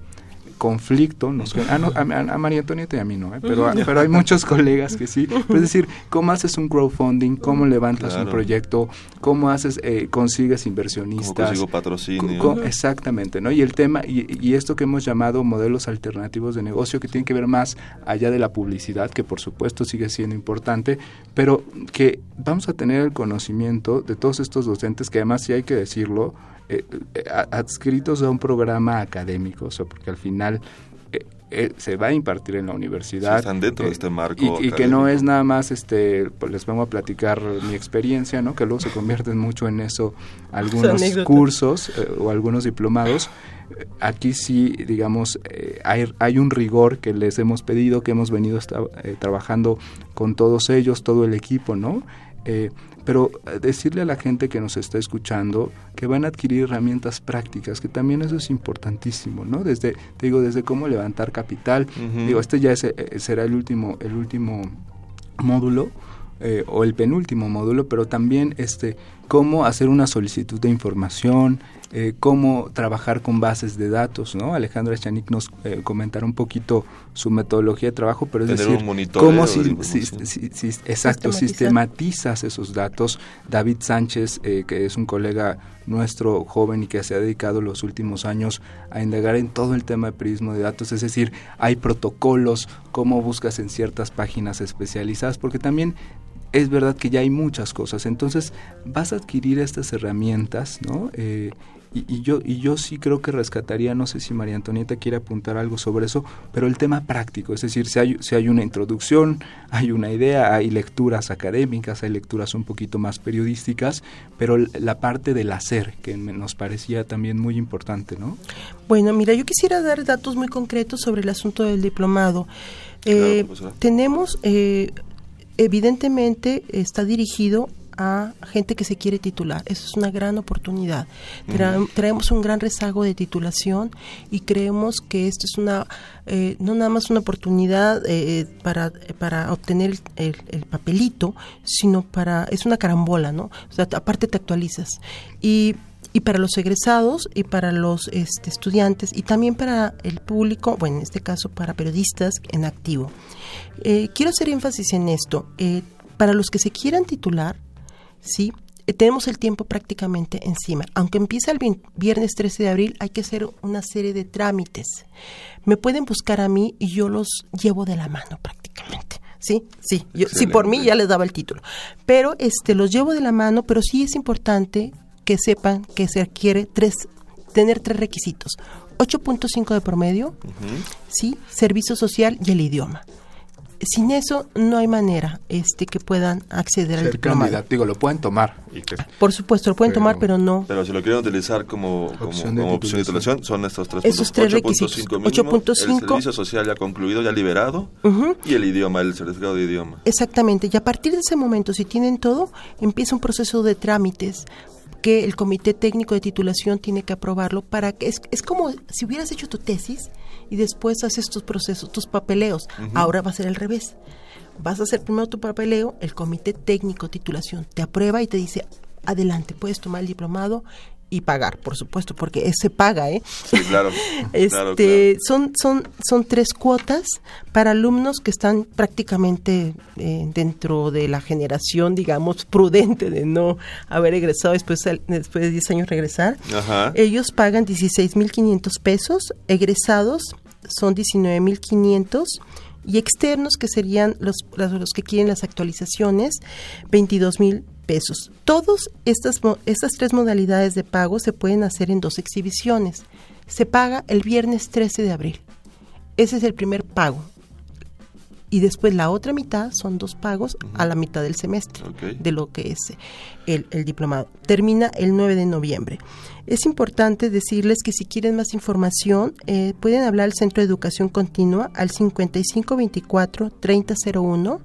conflicto, nos, ah, a, María Antonieta y a mí no, ¿eh? pero, pero hay muchos colegas que sí. es decir, ¿cómo haces un crowdfunding? ¿Cómo levantas un proyecto? ¿Cómo haces, eh, consigues inversionistas? ¿Cómo consigo patrocinio? exactamente, ¿no? Y el tema, y, y, esto que hemos llamado modelos alternativos de negocio, que tiene que ver más allá de la publicidad, que por supuesto sigue siendo importante, pero que vamos a tener el conocimiento de todos estos docentes, que además sí hay que decirlo, eh, eh, adscritos a un programa académico, o sea, porque al final eh, se va a impartir en la universidad. están dentro de este marco. Y, que no es nada más, este, pues les vengo a platicar mi experiencia, ¿no? Que luego se convierten mucho en eso algunos cursos o algunos diplomados. Aquí sí, digamos, hay, hay un rigor que les hemos pedido, que hemos venido trabajando con todos ellos, todo el equipo, ¿no? Pero eh, decirle a la gente que nos está escuchando que van a adquirir herramientas prácticas, que también eso es importantísimo, ¿no? Desde, te digo, desde cómo levantar capital, digo, este ya eh, será el último, el último módulo, eh, o el penúltimo módulo, pero también este cómo hacer una solicitud de información, eh, cómo trabajar con bases de datos, ¿no? Alejandra Chanik nos eh, comentará un poquito su metodología de trabajo, pero es decir, cómo si, exacto, sistematizas esos datos. David Sánchez, eh, que es un colega nuestro joven y que se ha dedicado los últimos años a indagar en todo el tema de periodismo de datos, es decir, hay protocolos, cómo buscas en ciertas páginas especializadas, porque también es verdad que ya hay muchas cosas. Entonces vas a adquirir estas herramientas, ¿no? Eh, y, yo, y yo sí creo que rescataría, no sé si María Antonieta quiere apuntar algo sobre eso, pero el tema práctico, es decir, si hay, si hay una introducción, hay una idea, hay lecturas académicas, hay lecturas un poquito más periodísticas, pero la parte del hacer, que nos parecía también muy importante, ¿no? Bueno, mira, yo quisiera dar datos muy concretos sobre el asunto del diplomado. Eh, tenemos, eh, evidentemente, está dirigido a gente que se quiere titular. Eso es una gran oportunidad. traemos un gran rezago de titulación y creemos que esto es una, eh, no nada más una oportunidad eh, para, para obtener el, papelito, sino para, es una carambola, ¿no? O sea, aparte te actualizas. Y y para los egresados y para los este, estudiantes y también para el público, bueno, en este caso para periodistas en activo. Eh, quiero hacer énfasis en esto. para los que se quieran titular, ¿sí? Eh, tenemos el tiempo prácticamente encima. Aunque empieza el viernes 13 de abril, hay que hacer una serie de trámites. Me pueden buscar a mí y yo los llevo de la mano prácticamente. Sí, sí, yo, sí, por mí ya les daba el título. Pero este los llevo de la mano, pero sí es importante que sepan que se requiere tres, tener tres requisitos. 8.5 de promedio, sí, servicio social y el idioma sin eso no hay manera este que puedan acceder al diplomado. Digo, lo pueden tomar. Por supuesto, lo pueden tomar, pero no. Pero si lo quieren utilizar como, opción, de titulación, son estos tres Esos tres requisitos. 8.5. El servicio social ya concluido, ya liberado, y el idioma, el certificado de idioma. Exactamente. Y a partir de ese momento, si tienen todo, empieza un proceso de trámites que el comité técnico de titulación tiene que aprobarlo para que es, es como si hubieras hecho tu tesis y después haces tus procesos, tus papeleos. Ahora va a ser al revés. Vas a hacer primero tu papeleo, el comité técnico titulación te aprueba y te dice, adelante, puedes tomar el diplomado y pagar, por supuesto, porque se paga, ¿eh? Sí, claro. este, Son, son, son tres cuotas para alumnos que están prácticamente eh, dentro de la generación, digamos, prudente de no haber egresado después, después de 10 años regresar. Ellos pagan 16.500 pesos, egresados son 19.500 y externos, que serían los, los que quieren las actualizaciones, 22 mil pesos. Todas estas, estas tres modalidades de pago se pueden hacer en dos exhibiciones. Se paga el viernes 13 de abril. Ese es el primer pago. Y después la otra mitad son dos pagos a la mitad del semestre de lo que es el, el, diplomado. Termina el 9 de noviembre. Es importante decirles que si quieren más información eh, pueden hablar al Centro de Educación Continua al 5524-3001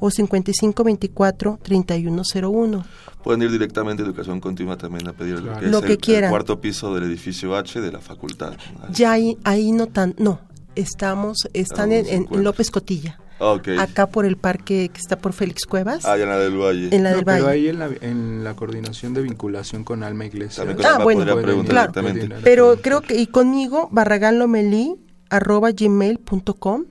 o 5524-3101. Pueden ir directamente a Educación Continua también a pedir lo que, es el, cuarto piso del edificio H de la facultad. Ya ahí, ahí no tan, no, estamos, están en, López Cotilla. Ah, Acá por el parque que está por Félix Cuevas. Ah, en la del Valle. En la del Valle. Pero ahí en la, en la coordinación de vinculación con Alma Iglesia. ah, bueno, claro. Pero creo que, y conmigo, barraganlomelí, arroba gmail.com,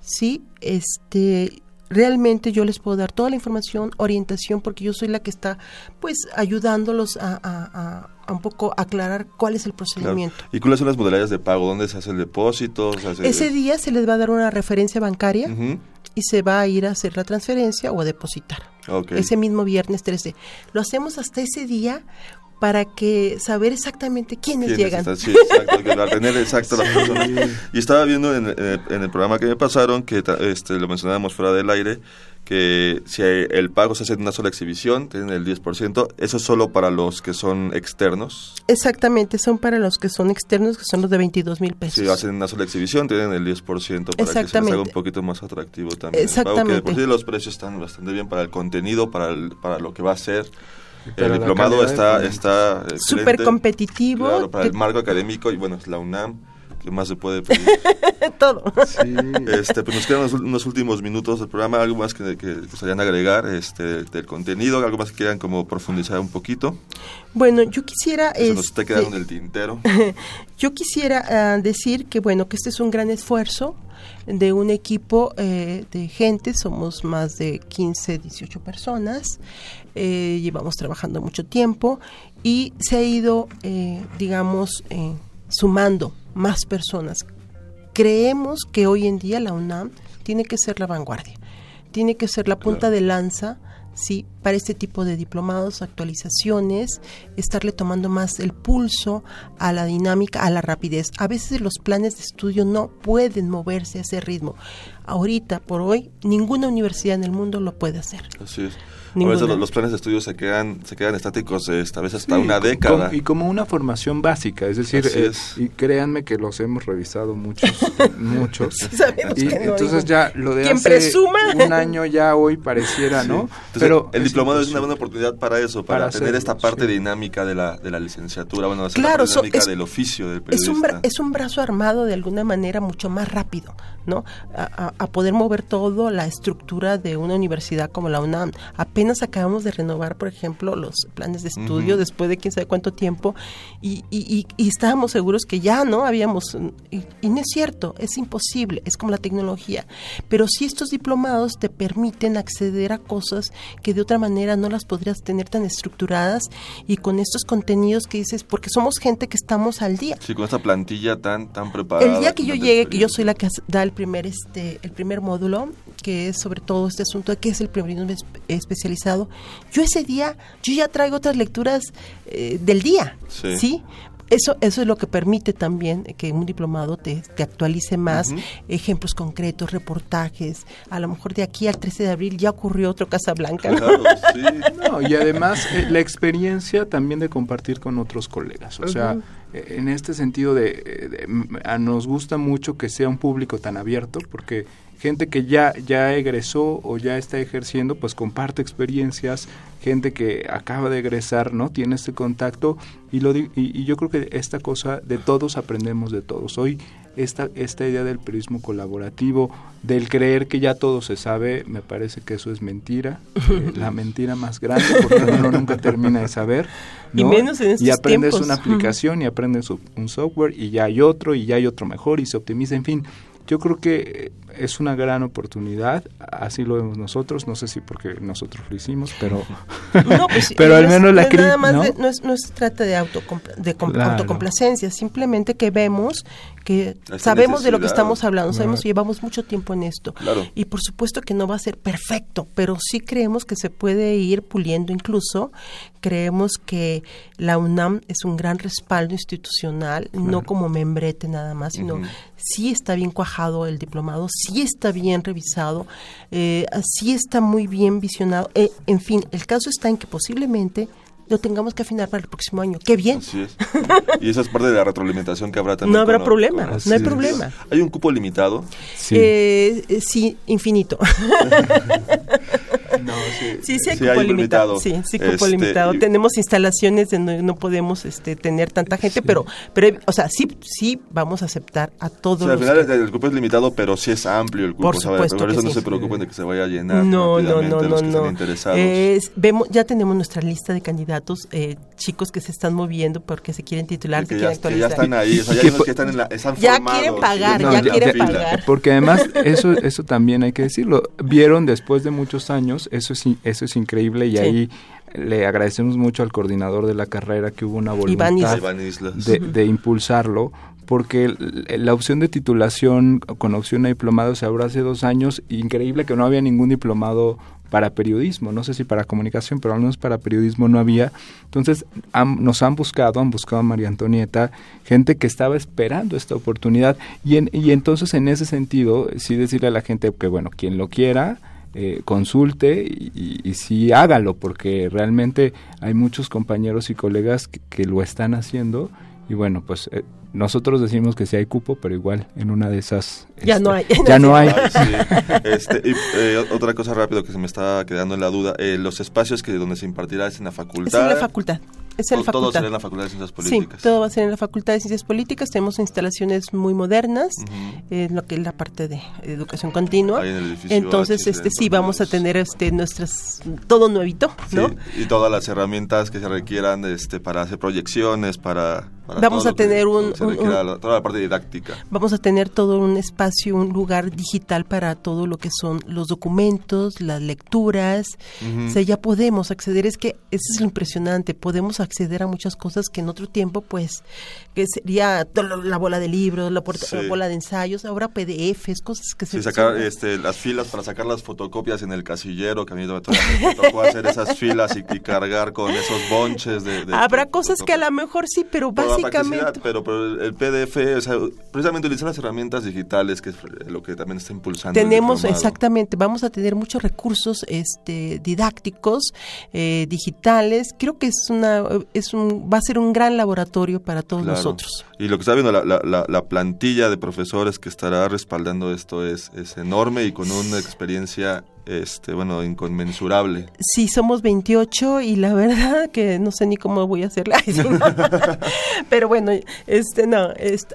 sí, este, realmente yo les puedo dar toda la información, orientación, porque yo soy la que está pues ayudándolos a, a, un poco aclarar cuál es el procedimiento. ¿Y cuáles son las modalidades de pago? ¿Dónde se hace el depósito? Ese día se les va a dar una referencia bancaria y se va a ir a hacer la transferencia o a depositar. Ese mismo viernes 13. Lo hacemos hasta ese día para que saber exactamente quiénes, llegan. sí, exacto, para tener exacto las personas. Y estaba viendo en, el programa que me pasaron, que este, lo mencionábamos fuera del aire, que si el pago se hace en una sola exhibición, tienen el 10%, eso es solo para los que son externos. Exactamente, son para los que son externos, que son los de 22 mil pesos. Si hacen una sola exhibición, tienen el 10% para que se les haga un poquito más atractivo también. Exactamente. El pago que de los precios están bastante bien para el contenido, para, para lo que va a ser el diplomado está está súper competitivo para el marco académico y bueno es la UNAM ¿Qué más se puede pedir? Todo. Sí. Este, pues nos quedan unos, unos últimos minutos del programa, algo más que, que gustarían agregar este, del contenido, algo más que quieran como profundizar un poquito. Bueno, yo quisiera... Se nos esté quedando en el tintero. Yo quisiera ah, decir que bueno que este es un gran esfuerzo de un equipo eh, de gente, somos más de 15, 18 personas, eh, llevamos trabajando mucho tiempo y se ha ido, eh, digamos, sumando más personas. Creemos que hoy en día la UNAM tiene que ser la vanguardia, tiene que ser la punta de lanza sí para este tipo de diplomados, actualizaciones, estarle tomando más el pulso a la dinámica, a la rapidez. A veces los planes de estudio no pueden moverse a ese ritmo. Ahorita, por hoy, ninguna universidad en el mundo lo puede hacer. Así es. A Ninguna. veces los, los planes de estudio se quedan, se quedan estáticos este, a veces hasta Sí, una década. y como una formación básica, es decir, eh, es. y créanme que los hemos revisado muchos, muchos. Sabemos Y que no, entonces ya lo de hace presuma. un año ya hoy pareciera, ¿no? Entonces, Pero el es diplomado es una buena oportunidad para eso, para, Para tener hacerlo, esta parte sí. dinámica de la, de la licenciatura, bueno, hacer Claro, la so- dinámica es- del oficio del Es periodista. un, bra- es un brazo armado de alguna manera mucho más rápido, ¿no? A, a- a poder mover todo la estructura de una universidad como la UNAM. Apenas acabamos de renovar, por ejemplo, los planes de estudio Ujú. después de quién sabe cuánto tiempo y, y- y- y estábamos seguros que ya no habíamos... Y, no es cierto, es imposible, es como la tecnología. Pero sí estos diplomados te permiten acceder a cosas que de otra manera no las podrías tener tan estructuradas y con estos contenidos que dices, porque somos gente que estamos al día. Sí, con esta plantilla tan, tan preparada. El día que yo llegue, que yo soy la que da el primer este el primer módulo, que es sobre todo este asunto de qué es el periodismo es- especializado, yo ese día yo ya traigo otras lecturas eh, del día, Sí. ¿sí? Eso, eso es lo que permite también que un diplomado te, te actualice más, ejemplos concretos, reportajes. A lo mejor de aquí al 13 de abril ya ocurrió otro Casablanca. ¿no? Claro, sí. No, y además eh, la experiencia también de compartir con otros colegas. O sea, eh, en este sentido de, de- a nos gusta mucho que sea un público tan abierto porque gente que ya ya egresó o ya está ejerciendo, pues comparte experiencias, gente que acaba de egresar, ¿no? Tiene este contacto y lo y, y yo creo que esta cosa de todos aprendemos de todos. Hoy esta esta idea del periodismo colaborativo, del creer que ya todo se sabe, me parece que eso es mentira, eh, la mentira más grande porque uno nunca termina de saber. Y ¿no? menos en estos Y aprendes tiempos. una aplicación y aprendes un- un software y ya hay otro y ya hay otro mejor y se optimiza, en fin. Yo creo que eh, es una gran oportunidad, así lo vemos nosotros, no sé si porque nosotros lo hicimos, pero No, pues Pero al no es- menos la no más ¿no? de- no, es, no se trata de, autocompla- de Claro. autocomplacencia, simplemente que vemos que sabemos de lo que estamos hablando, sabemos que llevamos mucho tiempo en esto. Claro. Y por supuesto que no va a ser perfecto, pero sí creemos que se puede ir puliendo incluso. Creemos que la UNAM es un gran respaldo institucional, no como membrete nada más, sino Ujú. sí está bien cuajado el diplomado, sí está bien revisado, eh, sí está muy bien visionado. Eh, en fin, el caso está en que posiblemente lo tengamos que afinar para el próximo año. ¡Qué bien! Así es. Y esa es parte de la retroalimentación que habrá también. No habrá con- problema, con- no hay problema. Hay un cupo limitado. sí. Eh, eh, sí, infinito. No, sí. Sí, sí hay Sí, cupo hay limitado. limitado. Sí, sí cupo Este, limitado. y- Tenemos instalaciones donde no podemos este, tener tanta gente, pero, pero, o sea, sí, sí vamos a aceptar a todos O sea, al los final que- el, el cupo es limitado, pero sí es amplio el cupo. Por ¿sabes? supuesto Por que eso no sí. se preocupen de que se vaya a llenar. No, no, no, los no, que están no. interesados. Es- vemos, ya tenemos nuestra lista de candidatos, eh, chicos que se están moviendo porque se quieren titular, que, se ya, quieren que ya actualizar. están ahí, o sea, ya Que hay unos po- que están en la, están Ya formados, quieren pagar, ya quieren. Porque además, eso, eso también hay que decirlo. Vieron después de muchos años, eso es, eso es increíble y Sí. ahí le agradecemos mucho al coordinador de la carrera que hubo una voluntad Iván Islas. De, de impulsarlo, porque el- la opción de titulación con opción a diplomado se abrió hace dos años. Increíble que no había ningún diplomado para periodismo, no sé si para comunicación, pero al menos para periodismo no había. Entonces nos han buscado, han buscado a María Antonieta, gente que estaba esperando esta oportunidad y, en- y entonces en ese sentido sí decirle a la gente que bueno, quien lo quiera, eh, consulte y, y, y sí hágalo, porque realmente hay muchos compañeros y colegas que lo están haciendo y bueno, pues eh, nosotros decimos que sí hay cupo, pero igual en una de esas... Ya este, no hay. Ya no hay. Ay, sí. Este, y, eh, otra cosa rápido que se me está quedando en la duda, eh, los espacios que donde se impartirá es en la Es facultad. en la facultad. Es en la Todo- Todo facultad. será en la Facultad de Ciencias Políticas. Sí, todo va a ser en la Facultad de Ciencias Políticas. Tenemos instalaciones muy modernas, en lo que es la parte de educación continua. Ahí en el edificio Entonces, H, este sí, sí vamos a tener este nuestras todo nuevito, ¿no? Sí, y todas las herramientas que se requieran este, para hacer proyecciones, para... Vamos a tener un- toda la parte didáctica. Vamos a tener todo un espacio, un lugar digital para todo lo que son los documentos, las lecturas. Ujú. O sea, ya podemos acceder, es que eso es lo impresionante, podemos acceder a muchas cosas que en otro tiempo, pues, que sería la bola de libros, la, porta- Sí. la bola de ensayos, ahora PDFs, cosas que se... Sí, sacar este, las filas para sacar las fotocopias en el casillero, que a mí me tocó hacer esas filas y, y cargar con esos bonches de... de- Habrá de cosas que a lo mejor sí, pero la básicamente... pero, pero el- PDF, o sea, precisamente utilizar las herramientas digitales, que es lo que también está impulsando. Tenemos, exactamente, vamos a tener muchos recursos este, didácticos, eh, digitales. Creo que es una, es un, va a ser un gran laboratorio para todos Claro. nosotros. Y lo que está viendo, la, la, la, la plantilla de profesores que estará respaldando esto es, es enorme y con una experiencia, este bueno, inconmensurable. Sí, somos 28 y la verdad que no sé ni cómo voy a hacerla. Pero bueno, este no,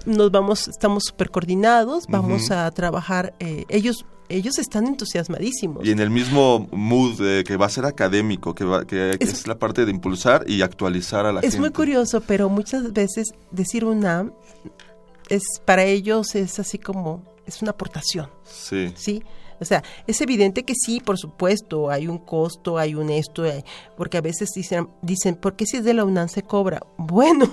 nos vamos, estamos súper coordinados, vamos a trabajar. eh, ellos, ellos están entusiasmadísimos. Y en el mismo mood de que va a ser académico, que, va, que es, Es- la parte de impulsar y actualizar a la Es gente. muy curioso, pero muchas veces decir UNAM es para ellos es así como es una aportación, Sí. ¿sí? O sea, es evidente que sí, por supuesto, hay un costo, hay un esto, hay- porque a veces dicen, dicen, ¿por qué si es de la UNAM se cobra? Bueno,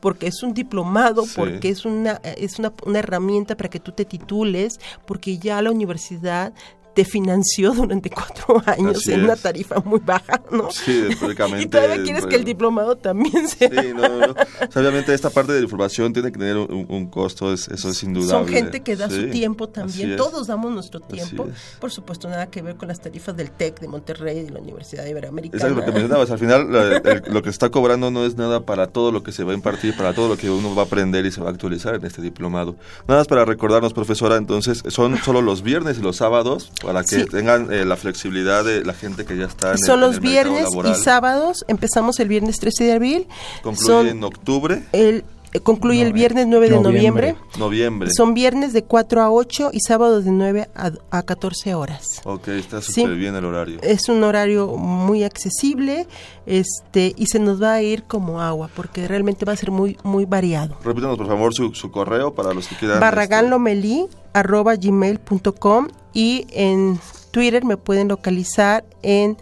porque es un diplomado, Sí. porque es una es una, una herramienta para que tú te titules, porque ya la universidad te financió durante cuatro años Así en una tarifa muy baja, ¿no? Sí. Y todavía quieres que el diplomado también sea Sí, no, no, no. O sea, obviamente esta parte de la información tiene que tener un, un costo, es- eso es indudable. Son gente que da su tiempo también, todos damos nuestro tiempo. Por supuesto, nada que ver con las tarifas del TEC de Monterrey, de la Universidad Iberoamericana. Exacto, lo que mencionabas, al final la- el- lo que está cobrando no es nada para todo lo que se va a impartir, para todo lo que uno va a aprender y se va a actualizar en este diplomado. Nada más para recordarnos, profesora, entonces son solo los viernes y los sábados para que Sí. tengan eh, la flexibilidad de la gente que ya está en el, Son en los el mercado viernes y sábados, empezamos el viernes 13 de abril. Concluye Son en octubre, el, concluye No, el viernes 9 de noviembre. noviembre. noviembre. Son viernes de 4 a 8 y sábados de 9 a, a 14 horas. Ok, está Sí. súper bien el horario. Es un horario muy accesible este y se nos va a ir como agua porque realmente va a ser muy muy variado. Repítanos, por favor, su, su correo para los que quieran. barraganlomelí arroba gmail.com y en Twitter me pueden localizar en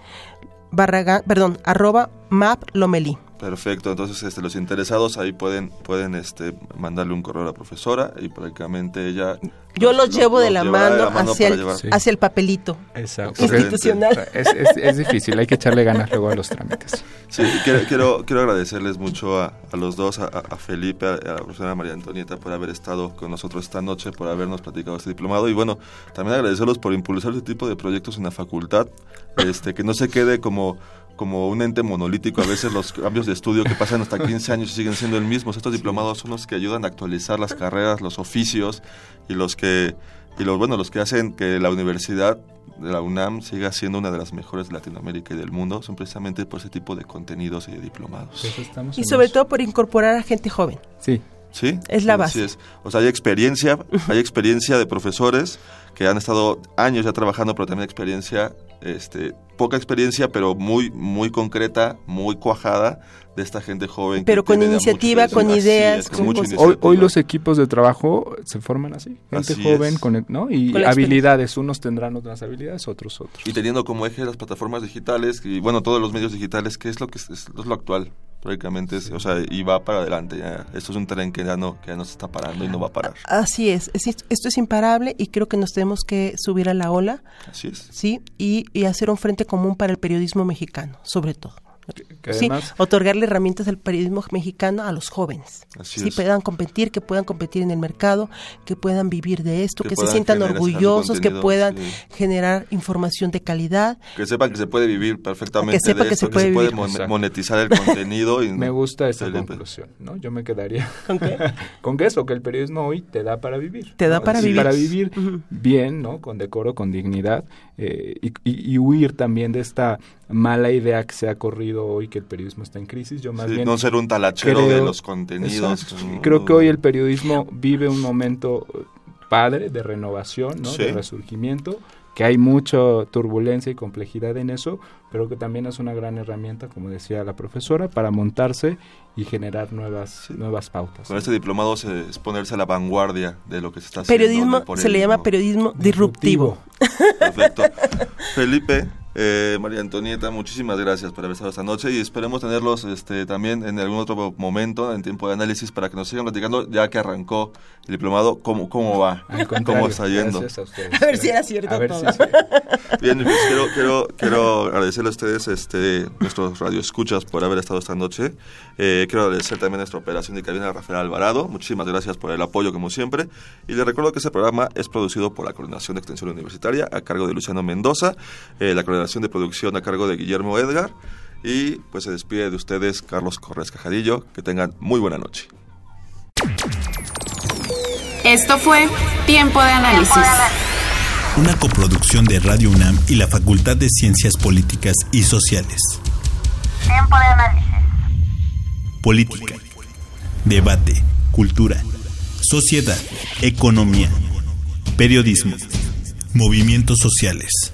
barragán, perdón, arroba maplomelí. Perfecto, entonces este, los interesados ahí pueden pueden este, mandarle un correo a la profesora y prácticamente ella... Yo los, los- llevo de los la mano, hacia, para el, llevar. Sí. hacia el papelito. Exacto. Institucional. Es, es, es difícil, hay que echarle ganas luego a los trámites. Sí, quiero, quiero, quiero agradecerles mucho a, a los dos, a, a Felipe, a, a la profesora María Antonieta por haber estado con nosotros esta noche, por habernos platicado este diplomado y bueno, también agradecerlos por impulsar este tipo de proyectos en la facultad, este, que no se quede como como un ente monolítico, a veces los cambios de estudio que pasan hasta 15 años y siguen siendo el mismo. Estos diplomados son los que ayudan a actualizar las carreras, los oficios y los que y los bueno, los que hacen que la universidad de la UNAM siga siendo una de las mejores de Latinoamérica y del mundo, son precisamente por ese tipo de contenidos y de diplomados. Estamos Y sobre todo por incorporar a gente joven. Sí, ¿Sí? Es la Así base. es. O sea, hay experiencia, hay experiencia de profesores que han estado años ya trabajando, pero también experiencia, este, poca experiencia, pero muy, muy concreta, muy cuajada de esta gente joven. que Pero con iniciativa, con así ideas, es, con mucha. Hoy, los equipos de trabajo se forman así, gente Así joven con, ¿no? y Con habilidades, unos tendrán otras habilidades, otros otros. Y teniendo como eje las plataformas digitales y bueno, todos los medios digitales, que es lo que es, es lo actual, prácticamente, es- o sea, y va para adelante. Ya. Esto es un tren que ya no, que ya no se está parando y no va a parar. Así es, es- esto es imparable y creo que nos tenemos que subir a la ola, Así es. ¿sí? Y, y hacer un frente común para el periodismo mexicano, sobre todo. Que Sí, además, otorgarle herramientas al periodismo mexicano a los jóvenes. Así sí, es. puedan competir, que puedan competir en el mercado, que puedan vivir de esto, Que que, se sientan orgullosos, que puedan sí. generar información de calidad. Que sepan que se puede vivir perfectamente Que sepa de que esto, se puede monetizar el contenido. Y me gusta esa Felipe. conclusión, ¿no? Yo me quedaría ¿Con qué? con que eso, que el periodismo hoy te da para vivir. Te da ¿no? para Sí, vivir. Para vivir bien, ¿no? Con decoro, con dignidad eh, y, y- y huir también de esta mala idea que se ha corrido hoy que el periodismo está en crisis. Yo más bien no ser un talachero de los contenidos. Creo que hoy el periodismo vive un momento padre de renovación, ¿no? de resurgimiento que hay mucha turbulencia y complejidad en eso, pero que también es una gran herramienta, como decía la profesora, para montarse y generar nuevas nuevas pautas. Con este diplomado se, es ponerse a la vanguardia de lo que se está haciendo. Periodismo se le llama periodismo disruptivo. Perfecto. Felipe, eh, María Antonieta, muchísimas gracias por haber estado esta noche y esperemos tenerlos este, también en algún otro momento, en tiempo de análisis, para que nos sigan platicando, ya que arrancó el diplomado, cómo, cómo va, cómo está yendo. A, ver si era cierto Bien, pues quiero, quiero, quiero agradecerle a ustedes, este, nuestros radioescuchas, por haber estado esta noche. Eh, quiero agradecer también a nuestra operación de cabina, Rafael Alvarado. Muchísimas gracias por el apoyo, como siempre. Y les recuerdo que este programa es producido por la Coordinación de Extensión Universitaria, a cargo de Luciano Mendoza. Eh, la de producción a cargo de Guillermo Edgar. Y pues se despide de ustedes Carlos Corres Cajadillo. Que tengan muy buena noche. Esto fue Tiempo de Análisis. Una coproducción de Radio UNAM y la Facultad de Ciencias Políticas y Sociales. Tiempo de Análisis. Política. Debate. Cultura. Sociedad. Economía. Periodismo. Movimientos sociales